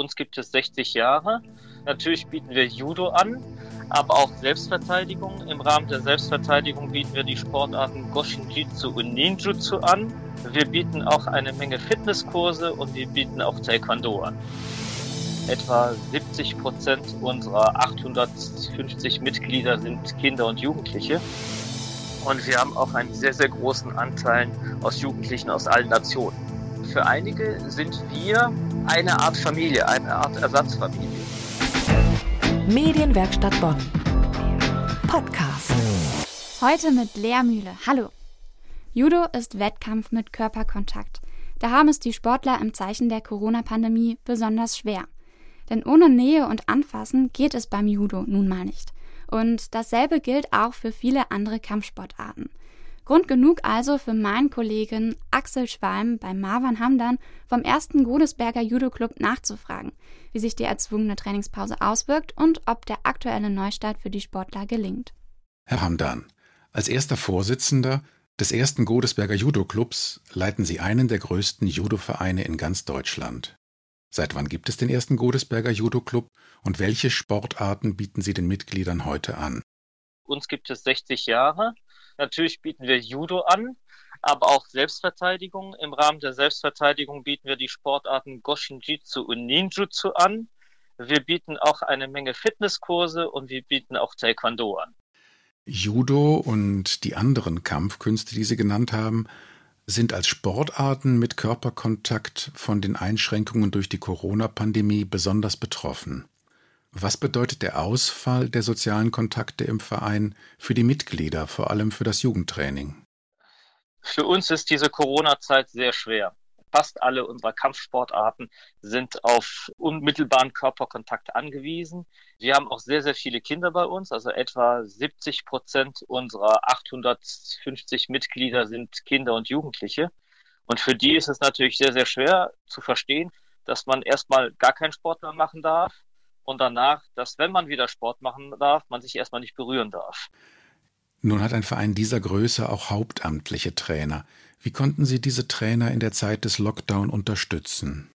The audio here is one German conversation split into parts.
Uns gibt es 60 Jahre. Natürlich bieten wir Judo an, aber auch Selbstverteidigung. Im Rahmen der Selbstverteidigung bieten wir die Sportarten Goshinjitsu und Ninjutsu an. Wir bieten auch eine Menge Fitnesskurse und wir bieten auch Taekwondo an. Etwa 70 Prozent unserer 850 Mitglieder sind Kinder und Jugendliche. Und wir haben auch einen sehr, sehr großen Anteil aus Jugendlichen aus allen Nationen. Für einige sind wir eine Art Familie, eine Art Ersatzfamilie. Medienwerkstatt Bonn. Podcast. Heute mit Lea Mühle. Hallo. Judo ist Wettkampf mit Körperkontakt. Da haben es die Sportler im Zeichen der Corona-Pandemie besonders schwer. Denn ohne Nähe und Anfassen geht es beim Judo nun mal nicht. Und dasselbe gilt auch für viele andere Kampfsportarten. Grund genug also für meinen Kollegen Axel Schwalm bei Marwan Hamdan vom ersten Godesberger Judo Club nachzufragen, wie sich die erzwungene Trainingspause auswirkt und ob der aktuelle Neustart für die Sportler gelingt. Herr Hamdan, als erster Vorsitzender des ersten Godesberger Judo Clubs leiten Sie einen der größten Judo-Vereine in ganz Deutschland. Seit wann gibt es den ersten Godesberger Judo Club und welche Sportarten bieten Sie den Mitgliedern heute an? Uns gibt es 60 Jahre. Natürlich bieten wir Judo an, aber auch Selbstverteidigung. Im Rahmen der Selbstverteidigung bieten wir die Sportarten Goshinjitsu und Ninjutsu an. Wir bieten auch eine Menge Fitnesskurse und wir bieten auch Taekwondo an. Judo und die anderen Kampfkünste, die Sie genannt haben, sind als Sportarten mit Körperkontakt von den Einschränkungen durch die Corona-Pandemie besonders betroffen. Was bedeutet der Ausfall der sozialen Kontakte im Verein für die Mitglieder, vor allem für das Jugendtraining? Für uns ist diese Corona-Zeit sehr schwer. Fast alle unserer Kampfsportarten sind auf unmittelbaren Körperkontakt angewiesen. Wir haben auch sehr, sehr viele Kinder bei uns. Also etwa 70 Prozent unserer 850 Mitglieder sind Kinder und Jugendliche. Und für die ist es natürlich sehr, sehr schwer zu verstehen, dass man erstmal gar keinen Sport mehr machen darf und danach, dass wenn man wieder Sport machen darf, man sich erstmal nicht berühren darf. Nun hat ein Verein dieser Größe auch hauptamtliche Trainer. Wie konnten Sie diese Trainer in der Zeit des Lockdown unterstützen?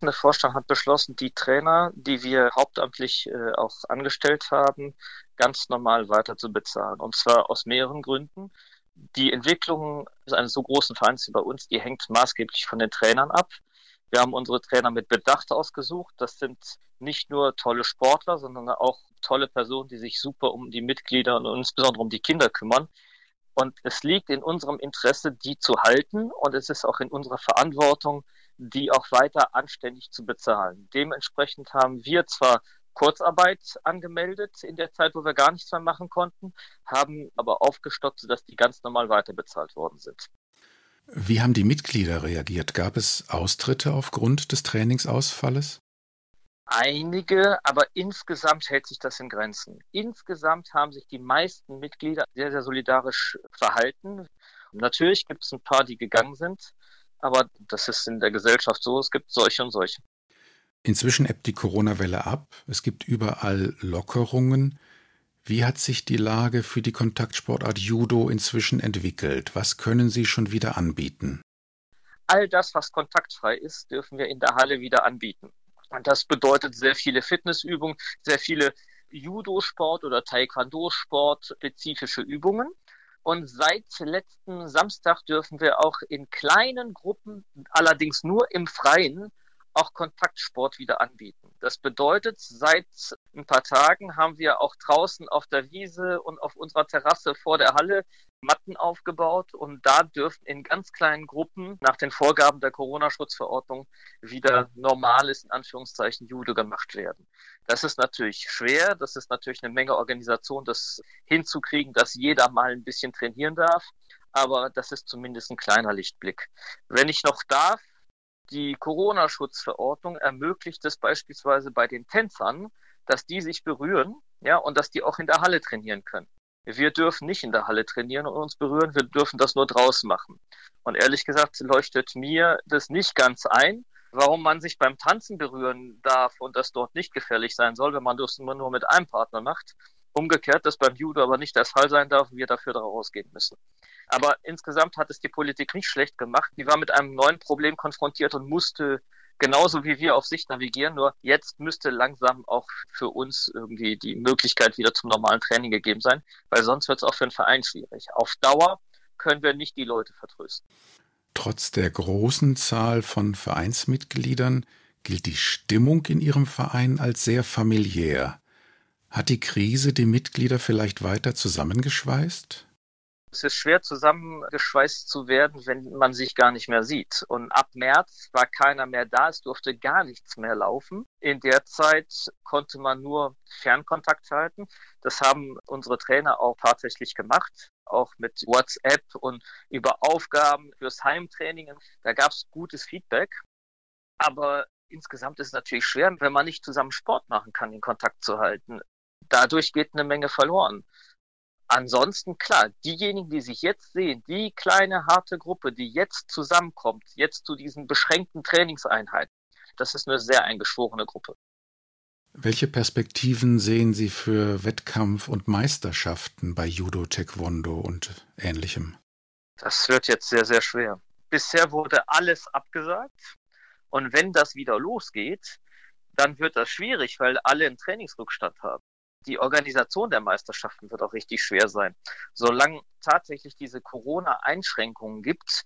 Der Vorstand hat beschlossen, die Trainer, die wir hauptamtlich äh, auch angestellt haben, ganz normal weiter zu bezahlen. Und zwar aus mehreren Gründen. Die Entwicklung eines so großen Vereins wie bei uns, die hängt maßgeblich von den Trainern ab. Wir haben unsere Trainer mit Bedacht ausgesucht. Das sind nicht nur tolle Sportler, sondern auch tolle Personen, die sich super um die Mitglieder und insbesondere um die Kinder kümmern. Und es liegt in unserem Interesse, die zu halten. Und es ist auch in unserer Verantwortung, die auch weiter anständig zu bezahlen. Dementsprechend haben wir zwar Kurzarbeit angemeldet in der Zeit, wo wir gar nichts mehr machen konnten, haben aber aufgestockt, sodass die ganz normal weiterbezahlt worden sind. Wie haben die Mitglieder reagiert? Gab es Austritte aufgrund des Trainingsausfalles? einige, aber insgesamt hält sich das in Grenzen. Insgesamt haben sich die meisten Mitglieder sehr, sehr solidarisch verhalten. Natürlich gibt es ein paar, die gegangen sind, aber das ist in der Gesellschaft so, es gibt solche und solche. Inzwischen ebbt die Corona-Welle ab, es gibt überall Lockerungen. Wie hat sich die Lage für die Kontaktsportart Judo inzwischen entwickelt? Was können Sie schon wieder anbieten? All das, was kontaktfrei ist, dürfen wir in der Halle wieder anbieten. Und das bedeutet sehr viele Fitnessübungen, sehr viele Judo-Sport oder Taekwondo-Sport spezifische Übungen. Und seit letzten Samstag dürfen wir auch in kleinen Gruppen, allerdings nur im Freien, auch Kontaktsport wieder anbieten. Das bedeutet, seit ein paar Tagen haben wir auch draußen auf der Wiese und auf unserer Terrasse vor der Halle Matten aufgebaut und da dürfen in ganz kleinen Gruppen nach den Vorgaben der Corona-Schutzverordnung wieder normales, in Anführungszeichen, Judo gemacht werden. Das ist natürlich schwer, das ist natürlich eine Menge Organisation, das hinzukriegen, dass jeder mal ein bisschen trainieren darf, aber das ist zumindest ein kleiner Lichtblick. Wenn ich noch darf, die Corona-Schutzverordnung ermöglicht es beispielsweise bei den Tänzern, dass die sich berühren, ja, und dass die auch in der Halle trainieren können. Wir dürfen nicht in der Halle trainieren und uns berühren, wir dürfen das nur draußen machen. Und ehrlich gesagt leuchtet mir das nicht ganz ein, warum man sich beim Tanzen berühren darf und das dort nicht gefährlich sein soll, wenn man das nur mit einem Partner macht. Umgekehrt, dass beim Judo aber nicht der Fall sein darf und wir dafür daraus gehen müssen. Aber insgesamt hat es die Politik nicht schlecht gemacht. Die war mit einem neuen Problem konfrontiert und musste genauso wie wir auf Sicht navigieren. Nur jetzt müsste langsam auch für uns irgendwie die Möglichkeit wieder zum normalen Training gegeben sein, weil sonst wird es auch für den Verein schwierig. Auf Dauer können wir nicht die Leute vertrösten. Trotz der großen Zahl von Vereinsmitgliedern gilt die Stimmung in Ihrem Verein als sehr familiär. Hat die Krise die Mitglieder vielleicht weiter zusammengeschweißt? Es ist schwer zusammengeschweißt zu werden, wenn man sich gar nicht mehr sieht. Und ab März war keiner mehr da, es durfte gar nichts mehr laufen. In der Zeit konnte man nur Fernkontakt halten. Das haben unsere Trainer auch tatsächlich gemacht, auch mit WhatsApp und über Aufgaben fürs Heimtraining. Da gab es gutes Feedback. Aber insgesamt ist es natürlich schwer, wenn man nicht zusammen Sport machen kann, den Kontakt zu halten. Dadurch geht eine Menge verloren. Ansonsten, klar, diejenigen, die sich jetzt sehen, die kleine, harte Gruppe, die jetzt zusammenkommt, jetzt zu diesen beschränkten Trainingseinheiten, das ist eine sehr eingeschworene Gruppe. Welche Perspektiven sehen Sie für Wettkampf und Meisterschaften bei Judo, Taekwondo und ähnlichem? Das wird jetzt sehr, sehr schwer. Bisher wurde alles abgesagt. Und wenn das wieder losgeht, dann wird das schwierig, weil alle einen Trainingsrückstand haben die Organisation der Meisterschaften wird auch richtig schwer sein. Solange tatsächlich diese Corona-Einschränkungen gibt,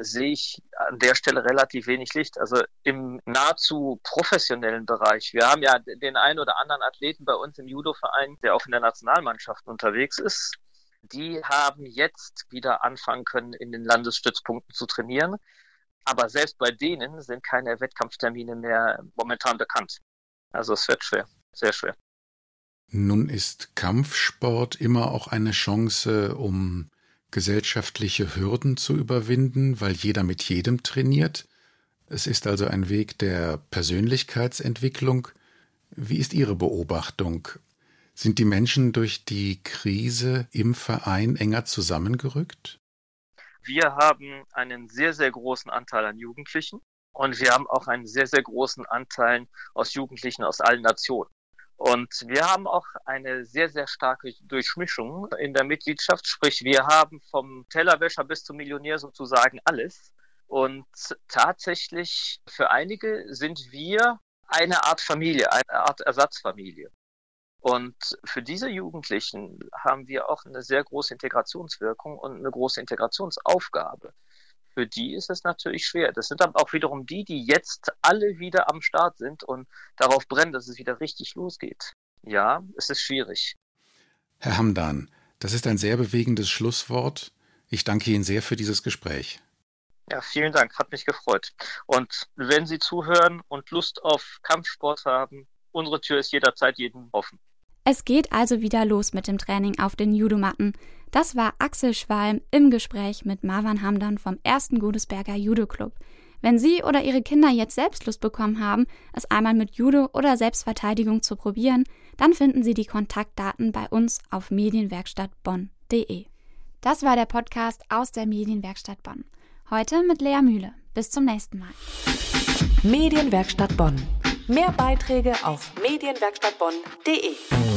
sehe ich an der Stelle relativ wenig Licht. Also im nahezu professionellen Bereich. Wir haben ja den einen oder anderen Athleten bei uns im Judo-Verein, der auch in der Nationalmannschaft unterwegs ist. Die haben jetzt wieder anfangen können, in den Landesstützpunkten zu trainieren. Aber selbst bei denen sind keine Wettkampftermine mehr momentan bekannt. Also es wird schwer, sehr schwer. Nun ist Kampfsport immer auch eine Chance, um gesellschaftliche Hürden zu überwinden, weil jeder mit jedem trainiert. Es ist also ein Weg der Persönlichkeitsentwicklung. Wie ist Ihre Beobachtung? Sind die Menschen durch die Krise im Verein enger zusammengerückt? Wir haben einen sehr, sehr großen Anteil an Jugendlichen und wir haben auch einen sehr, sehr großen Anteil aus Jugendlichen aus allen Nationen. Und wir haben auch eine sehr, sehr starke Durchmischung in der Mitgliedschaft. Sprich, wir haben vom Tellerwäscher bis zum Millionär sozusagen alles. Und tatsächlich für einige sind wir eine Art Familie, eine Art Ersatzfamilie. Und für diese Jugendlichen haben wir auch eine sehr große Integrationswirkung und eine große Integrationsaufgabe für die ist es natürlich schwer. Das sind aber auch wiederum die, die jetzt alle wieder am Start sind und darauf brennen, dass es wieder richtig losgeht. Ja, es ist schwierig. Herr Hamdan, das ist ein sehr bewegendes Schlusswort. Ich danke Ihnen sehr für dieses Gespräch. Ja, vielen Dank, hat mich gefreut. Und wenn Sie zuhören und Lust auf Kampfsport haben, unsere Tür ist jederzeit jedem offen. Es geht also wieder los mit dem Training auf den Judomatten. Das war Axel Schwalm im Gespräch mit Marwan Hamdan vom ersten Godesberger Judo Club. Wenn Sie oder Ihre Kinder jetzt selbst Lust bekommen haben, es einmal mit Judo oder Selbstverteidigung zu probieren, dann finden Sie die Kontaktdaten bei uns auf medienwerkstattbonn.de. Das war der Podcast aus der Medienwerkstatt Bonn. Heute mit Lea Mühle. Bis zum nächsten Mal. Medienwerkstatt Bonn. Mehr Beiträge auf medienwerkstattbonn.de.